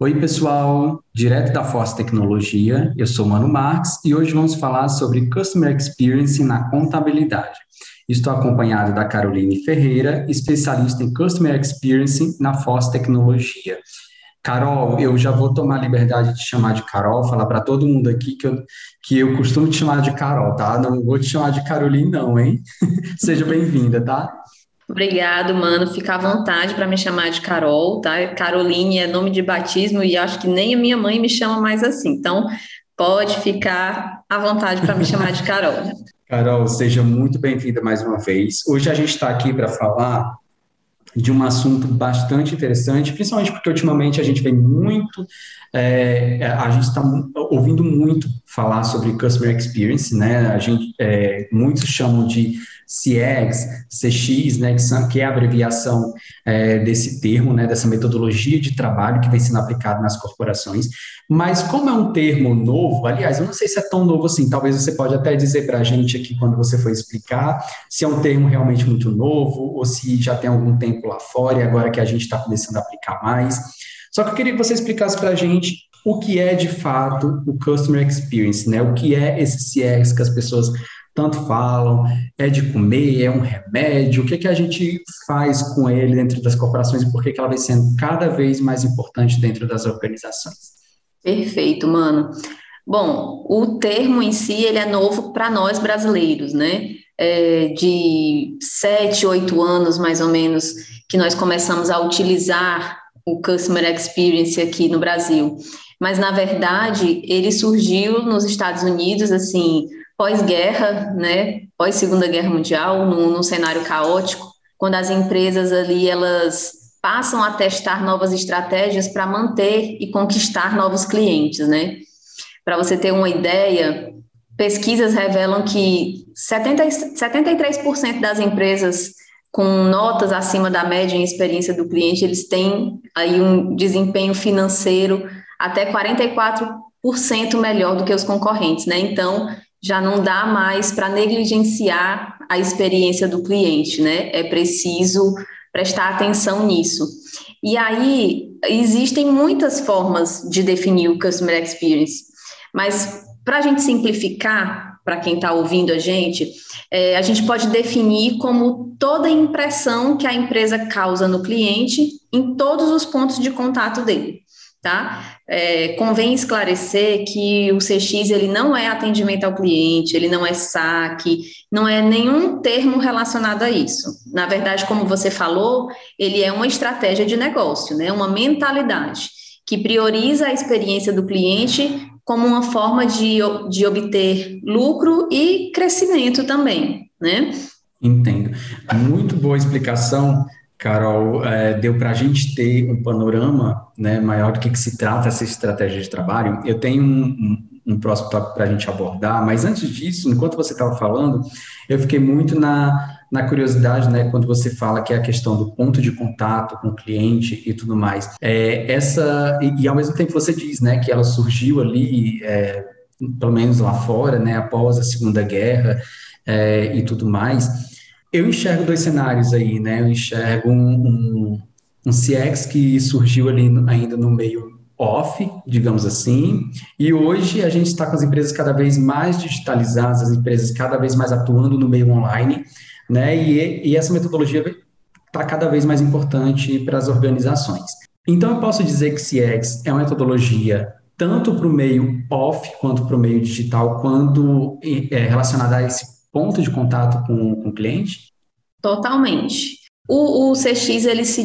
Oi, pessoal, direto da Force Tecnologia, eu sou Mano Marques e hoje vamos falar sobre Customer Experience na contabilidade. Estou acompanhado da Caroline Ferreira, especialista em Customer Experience na Force Tecnologia. Carol, eu já vou tomar a liberdade de chamar de Carol, falar para todo mundo aqui que eu, que eu costumo te chamar de Carol, tá? Não vou te chamar de Caroline, não, hein? Seja bem-vinda, tá? Obrigado, mano. Fica à vontade para me chamar de Carol, tá? Caroline é nome de batismo e acho que nem a minha mãe me chama mais assim. Então, pode ficar à vontade para me chamar de Carol. Carol, seja muito bem-vinda mais uma vez. Hoje a gente está aqui para falar de um assunto bastante interessante, principalmente porque ultimamente a gente vem muito, é, a gente está ouvindo muito falar sobre customer experience, né? A gente, é, muitos chamam de CX, CX, né, que, são, que é a abreviação é, desse termo, né, dessa metodologia de trabalho que vem sendo aplicada nas corporações. Mas como é um termo novo, aliás, eu não sei se é tão novo assim, talvez você pode até dizer para a gente aqui quando você for explicar se é um termo realmente muito novo ou se já tem algum tempo lá fora e agora que a gente está começando a aplicar mais. Só que eu queria que você explicasse para a gente o que é de fato o Customer Experience, né? O que é esse CX que as pessoas tanto falam, é de comer, é um remédio, o que, que a gente faz com ele dentro das corporações e por que, que ela vem sendo cada vez mais importante dentro das organizações. Perfeito, mano. Bom, o termo em si, ele é novo para nós brasileiros, né? É de sete, oito anos, mais ou menos, que nós começamos a utilizar o Customer Experience aqui no Brasil. Mas, na verdade, ele surgiu nos Estados Unidos, assim, pós-guerra, né, pós-segunda guerra mundial, num, num cenário caótico, quando as empresas ali elas passam a testar novas estratégias para manter e conquistar novos clientes, né? Para você ter uma ideia, pesquisas revelam que 70, 73% das empresas com notas acima da média em experiência do cliente, eles têm aí um desempenho financeiro até 44% melhor do que os concorrentes, né? Então, já não dá mais para negligenciar a experiência do cliente, né? É preciso prestar atenção nisso. E aí, existem muitas formas de definir o Customer Experience, mas para a gente simplificar, para quem está ouvindo a gente, é, a gente pode definir como toda impressão que a empresa causa no cliente em todos os pontos de contato dele tá? É, convém esclarecer que o CX ele não é atendimento ao cliente, ele não é saque, não é nenhum termo relacionado a isso. Na verdade, como você falou, ele é uma estratégia de negócio, né? Uma mentalidade que prioriza a experiência do cliente como uma forma de, de obter lucro e crescimento também, né? Entendo. Muito boa explicação. Carol, é, deu para a gente ter um panorama né, maior do que, que se trata essa estratégia de trabalho. Eu tenho um, um, um próximo tópico para a gente abordar, mas antes disso, enquanto você estava falando, eu fiquei muito na, na curiosidade, né, quando você fala que é a questão do ponto de contato com o cliente e tudo mais. É, essa e, e, ao mesmo tempo você diz, né, que ela surgiu ali, é, pelo menos lá fora, né, após a Segunda Guerra é, e tudo mais. Eu enxergo dois cenários aí, né? Eu enxergo um, um, um CX que surgiu ali ainda no meio off, digamos assim, e hoje a gente está com as empresas cada vez mais digitalizadas, as empresas cada vez mais atuando no meio online, né? E, e essa metodologia está cada vez mais importante para as organizações. Então, eu posso dizer que CX é uma metodologia tanto para o meio off quanto para o meio digital, quando é relacionada a esse ponto de contato com, com o cliente? Totalmente. O, o, CX ele se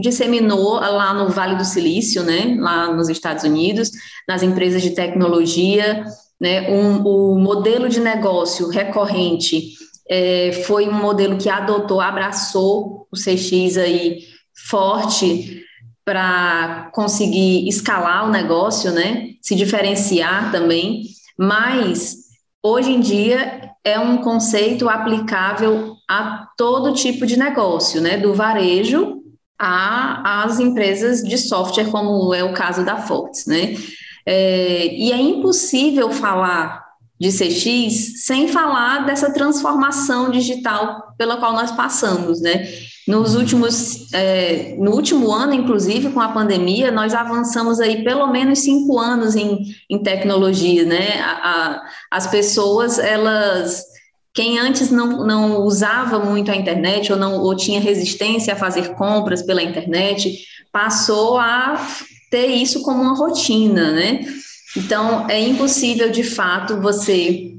disseminou lá no Vale do Silício, né, lá nos Estados Unidos, nas empresas de tecnologia, né, um, o modelo de negócio recorrente é, foi um modelo que adotou, abraçou o CX aí forte para conseguir escalar o negócio, né, se diferenciar também, mas hoje em dia é um conceito aplicável a todo tipo de negócio, né? Do varejo às empresas de software, como é o caso da Fortes, né? É, e é impossível falar de CX sem falar dessa transformação digital pela qual nós passamos, né? Nos últimos, é, no último ano, inclusive, com a pandemia, nós avançamos aí pelo menos cinco anos em, em tecnologia, né? A, a, as pessoas, elas, quem antes não, não usava muito a internet ou não ou tinha resistência a fazer compras pela internet, passou a ter isso como uma rotina, né? Então, é impossível, de fato, você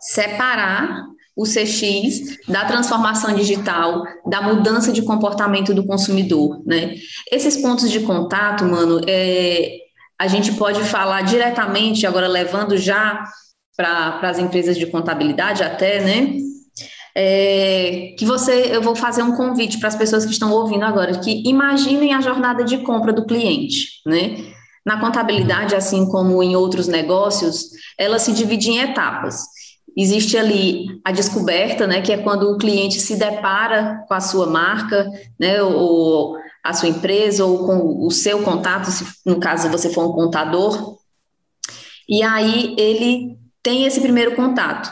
separar o CX da transformação digital, da mudança de comportamento do consumidor, né? Esses pontos de contato, mano, é, a gente pode falar diretamente, agora levando já para as empresas de contabilidade até, né? É, que você, eu vou fazer um convite para as pessoas que estão ouvindo agora, que imaginem a jornada de compra do cliente, né? Na contabilidade, assim como em outros negócios, ela se divide em etapas. Existe ali a descoberta, né, que é quando o cliente se depara com a sua marca, né, ou a sua empresa, ou com o seu contato, se no caso você for um contador, e aí ele tem esse primeiro contato.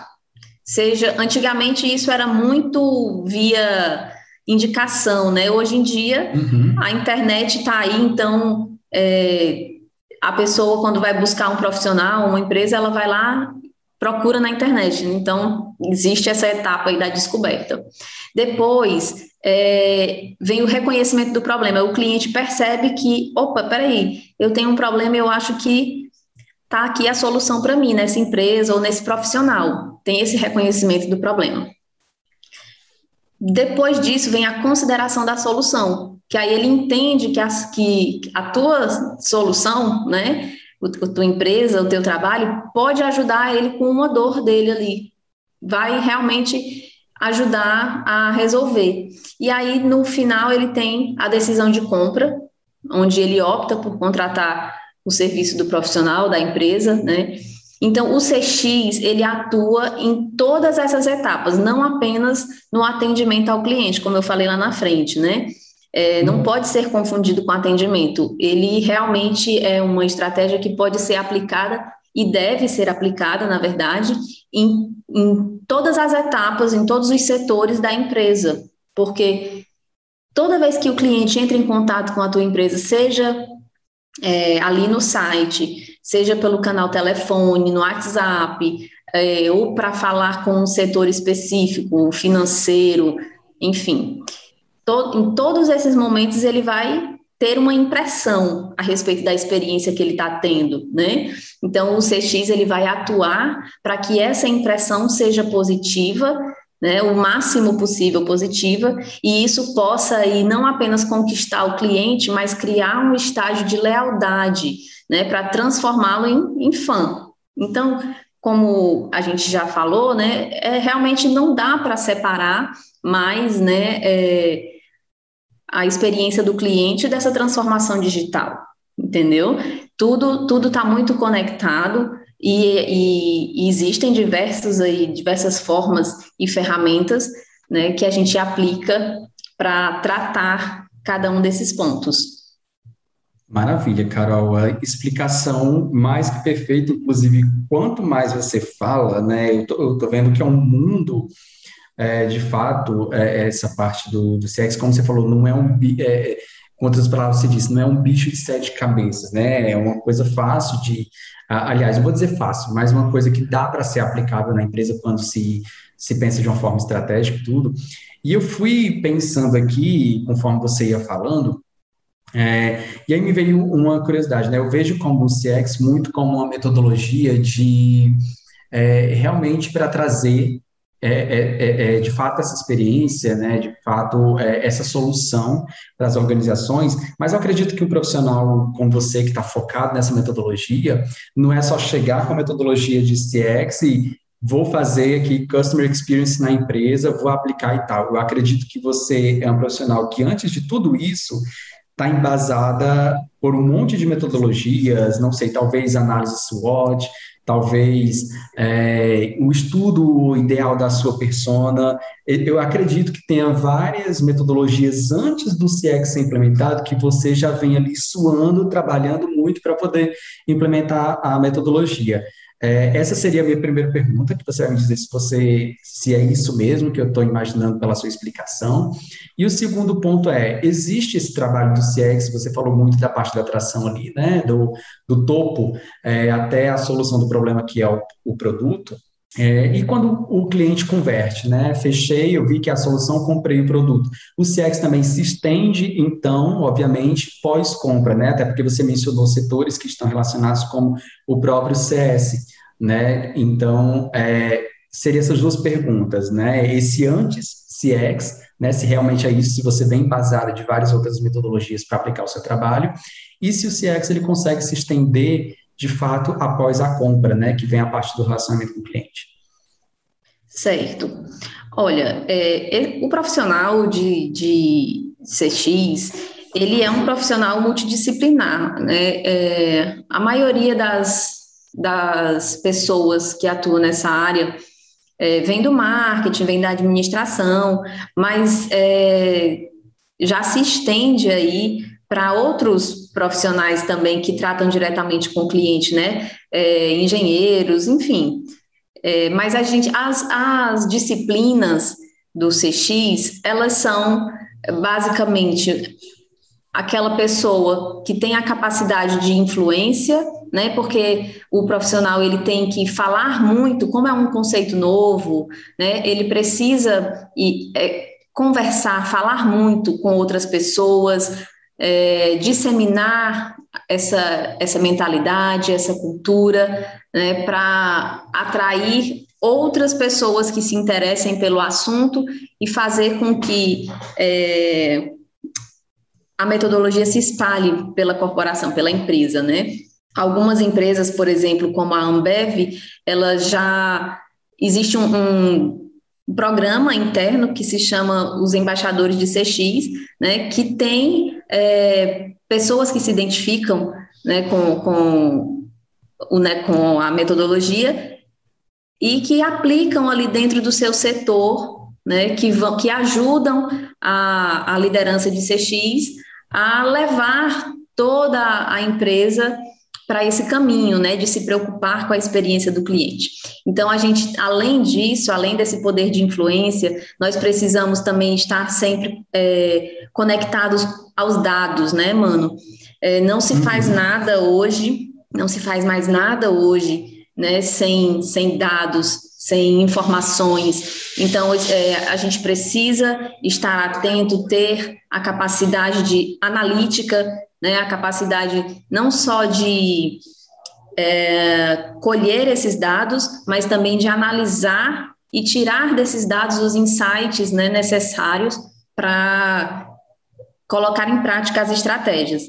Seja, antigamente isso era muito via indicação, né? Hoje em dia uhum. a internet está aí, então é, a pessoa, quando vai buscar um profissional, uma empresa, ela vai lá, procura na internet. Então, existe essa etapa aí da descoberta. Depois, é, vem o reconhecimento do problema. O cliente percebe que, opa, peraí, eu tenho um problema eu acho que está aqui a solução para mim, nessa empresa ou nesse profissional. Tem esse reconhecimento do problema. Depois disso, vem a consideração da solução que aí ele entende que, as, que a tua solução, né, a tua empresa, o teu trabalho, pode ajudar ele com uma dor dele ali, vai realmente ajudar a resolver. E aí, no final, ele tem a decisão de compra, onde ele opta por contratar o serviço do profissional, da empresa, né? Então, o CX, ele atua em todas essas etapas, não apenas no atendimento ao cliente, como eu falei lá na frente, né? É, não uhum. pode ser confundido com atendimento. Ele realmente é uma estratégia que pode ser aplicada e deve ser aplicada, na verdade, em, em todas as etapas, em todos os setores da empresa, porque toda vez que o cliente entra em contato com a tua empresa, seja é, ali no site, seja pelo canal telefone, no WhatsApp, é, ou para falar com um setor específico, financeiro, enfim, to, em todos esses momentos ele vai ter uma impressão a respeito da experiência que ele está tendo, né? Então o CX ele vai atuar para que essa impressão seja positiva, né? O máximo possível positiva e isso possa aí não apenas conquistar o cliente, mas criar um estágio de lealdade, né? Para transformá-lo em, em fã. Então como a gente já falou, né? É, realmente não dá para separar mais, né? É, a experiência do cliente dessa transformação digital, entendeu? Tudo tudo está muito conectado e, e, e, existem diversos aí diversas formas e ferramentas, né, que a gente aplica para tratar cada um desses pontos. Maravilha, Carol. A explicação mais que perfeita, inclusive, quanto mais você fala, né? Eu tô, eu tô vendo que é um mundo é, de fato, é, essa parte do, do CX, como você falou, não é um. É, com outras palavras, você disse, não é um bicho de sete cabeças, né? É uma coisa fácil de. Aliás, eu vou dizer fácil, mas uma coisa que dá para ser aplicável na empresa quando se, se pensa de uma forma estratégica e tudo. E eu fui pensando aqui, conforme você ia falando, é, e aí me veio uma curiosidade, né? Eu vejo como o CX muito como uma metodologia de é, realmente para trazer é, é, é, é, de fato essa experiência, né, de fato é, essa solução para as organizações, mas eu acredito que um profissional como você que está focado nessa metodologia, não é só chegar com a metodologia de CX e vou fazer aqui customer experience na empresa, vou aplicar e tal. Eu acredito que você é um profissional que antes de tudo isso está embasada por um monte de metodologias, não sei, talvez análise SWOT, talvez é, o estudo ideal da sua persona. Eu acredito que tenha várias metodologias antes do CX ser implementado que você já vem ali suando, trabalhando muito para poder implementar a metodologia. É, essa seria a minha primeira pergunta, que você vai me dizer se você se é isso mesmo que eu estou imaginando pela sua explicação. E o segundo ponto é, existe esse trabalho do CX, você falou muito da parte da atração ali, né, do, do topo é, até a solução do problema que é o, o produto, é, e quando o cliente converte, né? Fechei, eu vi que a solução, comprei o produto. O CX também se estende, então, obviamente, pós-compra, né? Até porque você mencionou setores que estão relacionados com o próprio CS, né? Então, é, seriam essas duas perguntas, né? Esse antes CX, né? Se realmente é isso, se você vem embasado de várias outras metodologias para aplicar o seu trabalho, e se o CX ele consegue se estender de fato, após a compra, né, que vem a parte do relacionamento com o cliente. Certo. Olha, é, o profissional de, de CX, ele é um profissional multidisciplinar, né? É, a maioria das, das pessoas que atuam nessa área é, vem do marketing, vem da administração, mas é, já se estende aí para outros profissionais também que tratam diretamente com o cliente, né? É, engenheiros, enfim. É, mas a gente, as, as disciplinas do CX, elas são basicamente aquela pessoa que tem a capacidade de influência, né? Porque o profissional ele tem que falar muito, como é um conceito novo, né? Ele precisa e, é, conversar, falar muito com outras pessoas, é, disseminar essa, essa mentalidade, essa cultura, né, para atrair outras pessoas que se interessem pelo assunto e fazer com que é, a metodologia se espalhe pela corporação, pela empresa, né? Algumas empresas, por exemplo, como a Ambev, ela já existe um, um um programa interno que se chama os embaixadores de CX, né, que tem é, pessoas que se identificam né, com, com, o, né, com a metodologia e que aplicam ali dentro do seu setor, né, que, vão, que ajudam a, a liderança de CX a levar toda a empresa para esse caminho, né, de se preocupar com a experiência do cliente. Então, a gente, além disso, além desse poder de influência, nós precisamos também estar sempre é, conectados aos dados, né, mano? É, não se faz uhum. nada hoje, não se faz mais nada hoje, né, sem, sem dados, sem informações. Então, é, a gente precisa estar atento, ter a capacidade de analítica né, a capacidade não só de é, colher esses dados, mas também de analisar e tirar desses dados os insights né, necessários para colocar em prática as estratégias.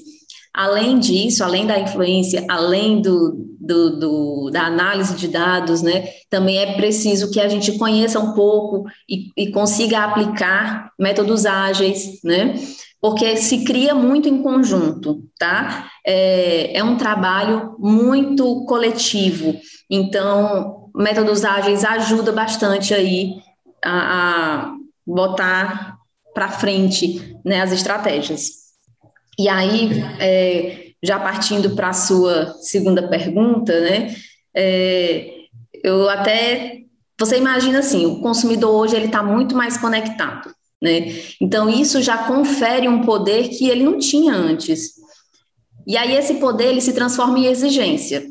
Além disso, além da influência, além do, do, do, da análise de dados, né, também é preciso que a gente conheça um pouco e, e consiga aplicar métodos ágeis, né, porque se cria muito em conjunto, tá? É, é um trabalho muito coletivo, então métodos ágeis ajuda bastante aí a, a botar para frente né, as estratégias. E aí, é, já partindo para a sua segunda pergunta, né? É, eu até você imagina assim, o consumidor hoje ele está muito mais conectado. Né? Então, isso já confere um poder que ele não tinha antes. E aí, esse poder ele se transforma em exigência.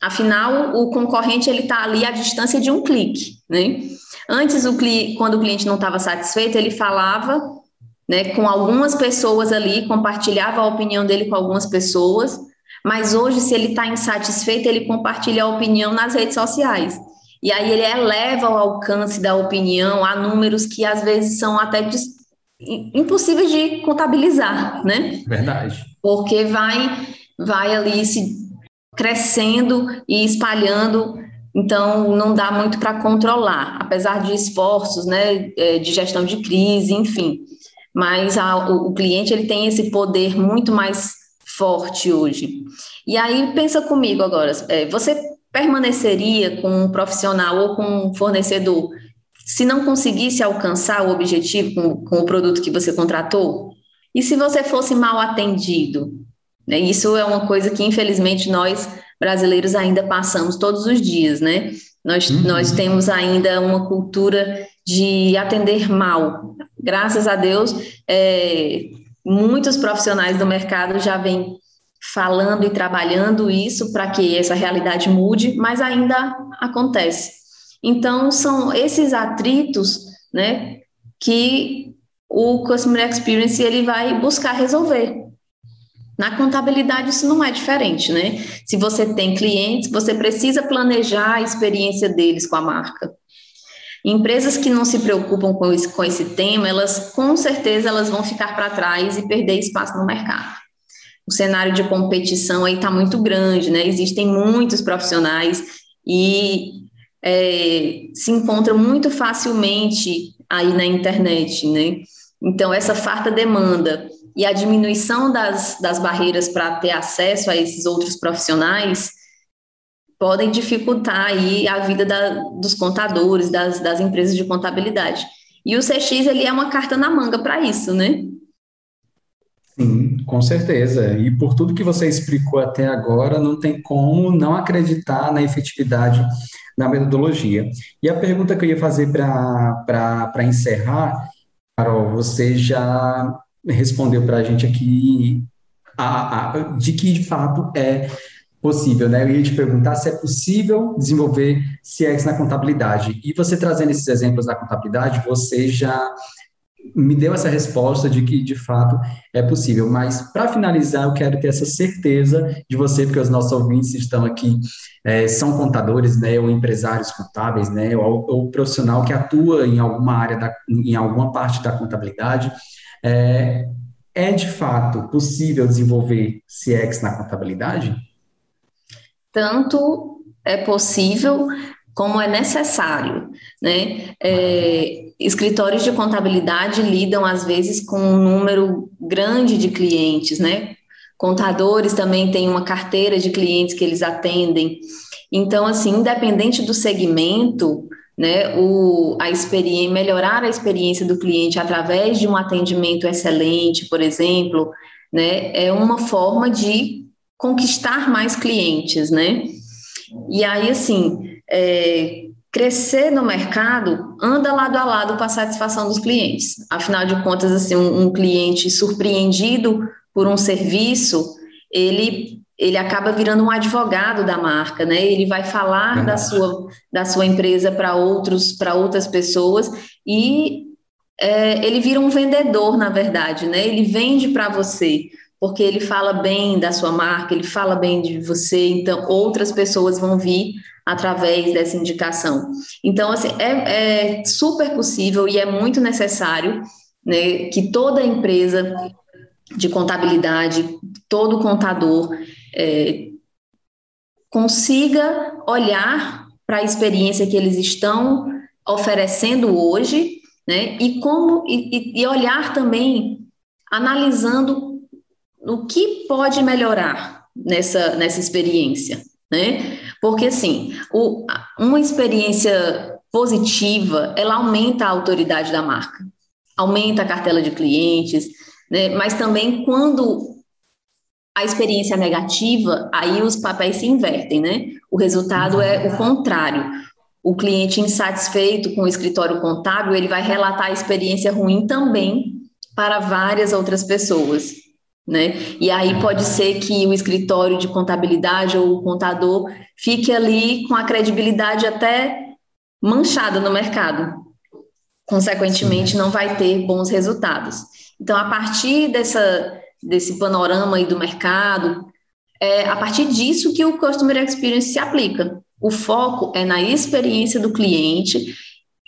Afinal, o concorrente ele está ali à distância de um clique. Né? Antes, o cli quando o cliente não estava satisfeito, ele falava né, com algumas pessoas ali, compartilhava a opinião dele com algumas pessoas, mas hoje, se ele está insatisfeito, ele compartilha a opinião nas redes sociais. E aí ele eleva o alcance da opinião a números que às vezes são até impossíveis de contabilizar, né? Verdade. Porque vai, vai ali se crescendo e espalhando, então não dá muito para controlar, apesar de esforços, né, é, de gestão de crise, enfim. Mas a, o, o cliente ele tem esse poder muito mais forte hoje. E aí pensa comigo agora, é, você permaneceria com um profissional ou com um fornecedor se não conseguisse alcançar o objetivo com, com o produto que você contratou? E se você fosse mal atendido? Né? Isso é uma coisa que, infelizmente, nós brasileiros ainda passamos todos os dias, né? Nós, uhum. nós temos ainda uma cultura de atender mal. Graças a Deus, é, muitos profissionais do mercado já vêm falando e trabalhando isso para que essa realidade mude, mas ainda acontece. Então, são esses atritos né, que o Customer Experience ele vai buscar resolver. Na contabilidade isso não é diferente, né? Se você tem clientes, você precisa planejar a experiência deles com a marca. Empresas que não se preocupam com esse, com esse tema, elas com certeza elas vão ficar para trás e perder espaço no mercado. O cenário de competição aí está muito grande, né? Existem muitos profissionais e é, se encontram muito facilmente aí na internet, né? Então, essa farta demanda e a diminuição das, das barreiras para ter acesso a esses outros profissionais podem dificultar aí a vida da, dos contadores, das, das empresas de contabilidade. E o CX, ele é uma carta na manga para isso, né? Com certeza. E por tudo que você explicou até agora, não tem como não acreditar na efetividade da metodologia. E a pergunta que eu ia fazer para encerrar, Carol, você já respondeu para a gente aqui a, a, de que de fato é possível, né? Eu ia te perguntar se é possível desenvolver CX na contabilidade. E você trazendo esses exemplos da contabilidade, você já me deu essa resposta de que de fato é possível. Mas para finalizar, eu quero ter essa certeza de você, porque os nossos ouvintes estão aqui, é, são contadores, né, ou empresários contábeis, né, ou, ou profissional que atua em alguma área, da, em alguma parte da contabilidade. É, é de fato possível desenvolver CX na contabilidade? Tanto é possível como é necessário, né? É, escritórios de contabilidade lidam às vezes com um número grande de clientes, né? Contadores também têm uma carteira de clientes que eles atendem. Então, assim, independente do segmento, né, o, a experiência, melhorar a experiência do cliente através de um atendimento excelente, por exemplo, né, é uma forma de conquistar mais clientes, né? E aí, assim, é, crescer no mercado anda lado a lado com a satisfação dos clientes. Afinal de contas, assim, um, um cliente surpreendido por um serviço, ele ele acaba virando um advogado da marca, né? Ele vai falar da sua, da sua empresa para outros para outras pessoas e é, ele vira um vendedor, na verdade, né? Ele vende para você porque ele fala bem da sua marca, ele fala bem de você, então outras pessoas vão vir através dessa indicação. Então, assim, é, é super possível e é muito necessário né, que toda empresa de contabilidade, todo contador é, consiga olhar para a experiência que eles estão oferecendo hoje, né, e como e, e olhar também analisando o que pode melhorar nessa, nessa experiência, né? Porque, assim, o, uma experiência positiva, ela aumenta a autoridade da marca, aumenta a cartela de clientes, né? Mas também quando a experiência é negativa, aí os papéis se invertem, né? O resultado é o contrário. O cliente insatisfeito com o escritório contábil, ele vai relatar a experiência ruim também para várias outras pessoas né? E aí pode ser que o escritório de contabilidade ou o contador fique ali com a credibilidade até manchada no mercado. Consequentemente, não vai ter bons resultados. Então, a partir dessa, desse panorama aí do mercado, é a partir disso que o Customer Experience se aplica. O foco é na experiência do cliente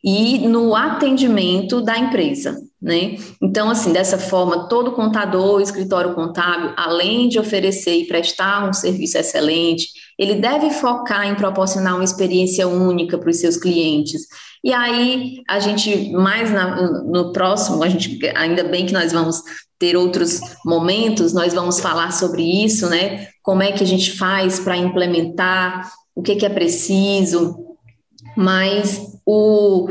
e no atendimento da empresa. Né? Então, assim, dessa forma, todo contador, escritório contábil, além de oferecer e prestar um serviço excelente, ele deve focar em proporcionar uma experiência única para os seus clientes. E aí, a gente, mais na, no próximo, a gente, ainda bem que nós vamos ter outros momentos, nós vamos falar sobre isso, né? Como é que a gente faz para implementar, o que, que é preciso, mas o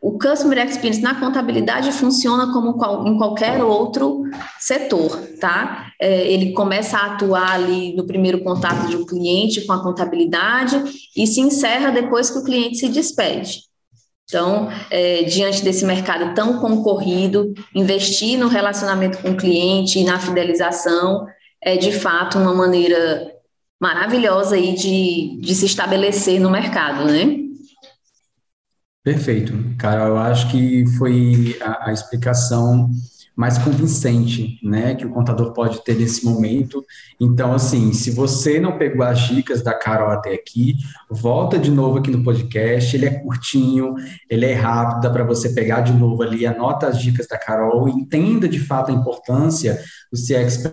o Customer Experience na contabilidade funciona como em qualquer outro setor, tá? É, ele começa a atuar ali no primeiro contato de um cliente com a contabilidade e se encerra depois que o cliente se despede. Então, é, diante desse mercado tão concorrido, investir no relacionamento com o cliente e na fidelização é, de fato, uma maneira maravilhosa aí de, de se estabelecer no mercado, né? Perfeito. Cara, eu acho que foi a, a, explicação mais convincente, né, que o contador pode ter nesse momento. Então, assim, se você não pegou as dicas da Carol até aqui, volta de novo aqui no podcast. Ele é curtinho, ele é rápido, dá para você pegar de novo ali, anota as dicas da Carol, entenda de fato a importância do CX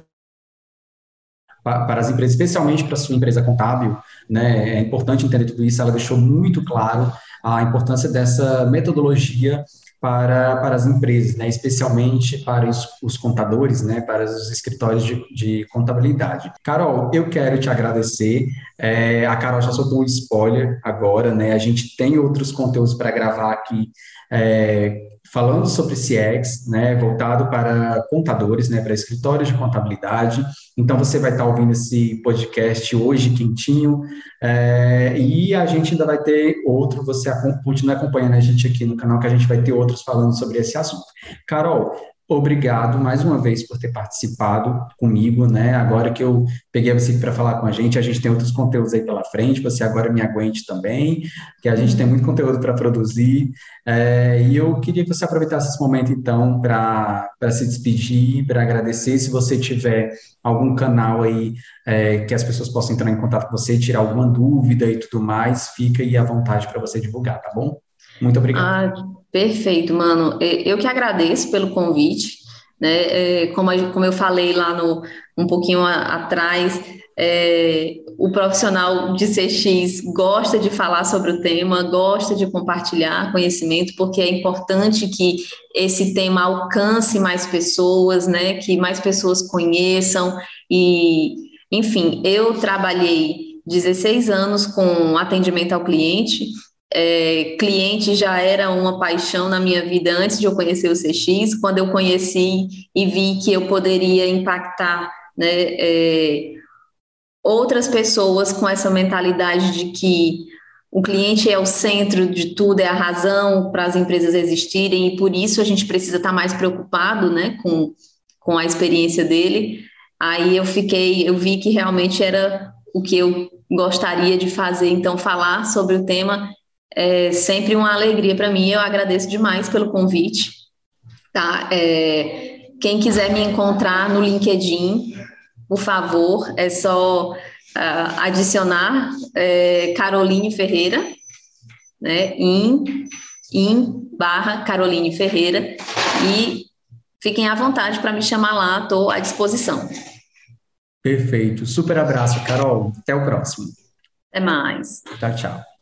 para as empresas, especialmente para a sua empresa contábil, né? É importante entender tudo isso. Ela deixou muito claro a importância dessa metodologia para, para as empresas, né, especialmente para os, os contadores, né, para os escritórios de, de contabilidade. Carol, eu quero te agradecer. É, a Carol já soltou um spoiler agora, né? A gente tem outros conteúdos para gravar aqui. É, falando sobre CX, né, voltado para contadores, né, para escritórios de contabilidade. Então, você vai estar ouvindo esse podcast hoje, quentinho, é, e a gente ainda vai ter outro, você continua acompanhando a gente aqui no canal, que a gente vai ter outros falando sobre esse assunto. Carol, Obrigado mais uma vez por ter participado comigo, né? Agora que eu peguei você para falar com a gente, a gente tem outros conteúdos aí pela frente, você agora me aguente também, que a gente tem muito conteúdo para produzir. É, e eu queria que você aproveitasse esse momento, então, para se despedir, para agradecer. Se você tiver algum canal aí é, que as pessoas possam entrar em contato com você, tirar alguma dúvida e tudo mais, fica aí à vontade para você divulgar, tá bom? Muito obrigado. Ah, perfeito, mano. Eu que agradeço pelo convite. Né? É, como, eu falei lá no, um pouquinho atrás, é, o profissional de CX gosta de falar sobre o tema, gosta de compartilhar conhecimento, porque é importante que esse tema alcance mais pessoas, né? Que mais pessoas conheçam e, enfim, eu trabalhei 16 anos com atendimento ao cliente é, cliente já era uma paixão na minha vida antes de eu conhecer o CX. Quando eu conheci e vi que eu poderia impactar né, é, outras pessoas com essa mentalidade de que o cliente é o centro de tudo, é a razão para as empresas existirem e por isso a gente precisa estar mais preocupado né, com, com a experiência dele. Aí eu fiquei, eu vi que realmente era o que eu gostaria de fazer, então falar sobre o tema é sempre uma alegria para mim. Eu agradeço demais pelo convite. Tá? É, quem quiser me encontrar no LinkedIn, por favor, é só uh, adicionar é, Caroline Ferreira, né? Em, em barra Caroline Ferreira e fiquem à vontade para me chamar lá, estou à disposição. Perfeito. Super abraço, Carol. Até o próximo. Até mais. Tchau, tchau.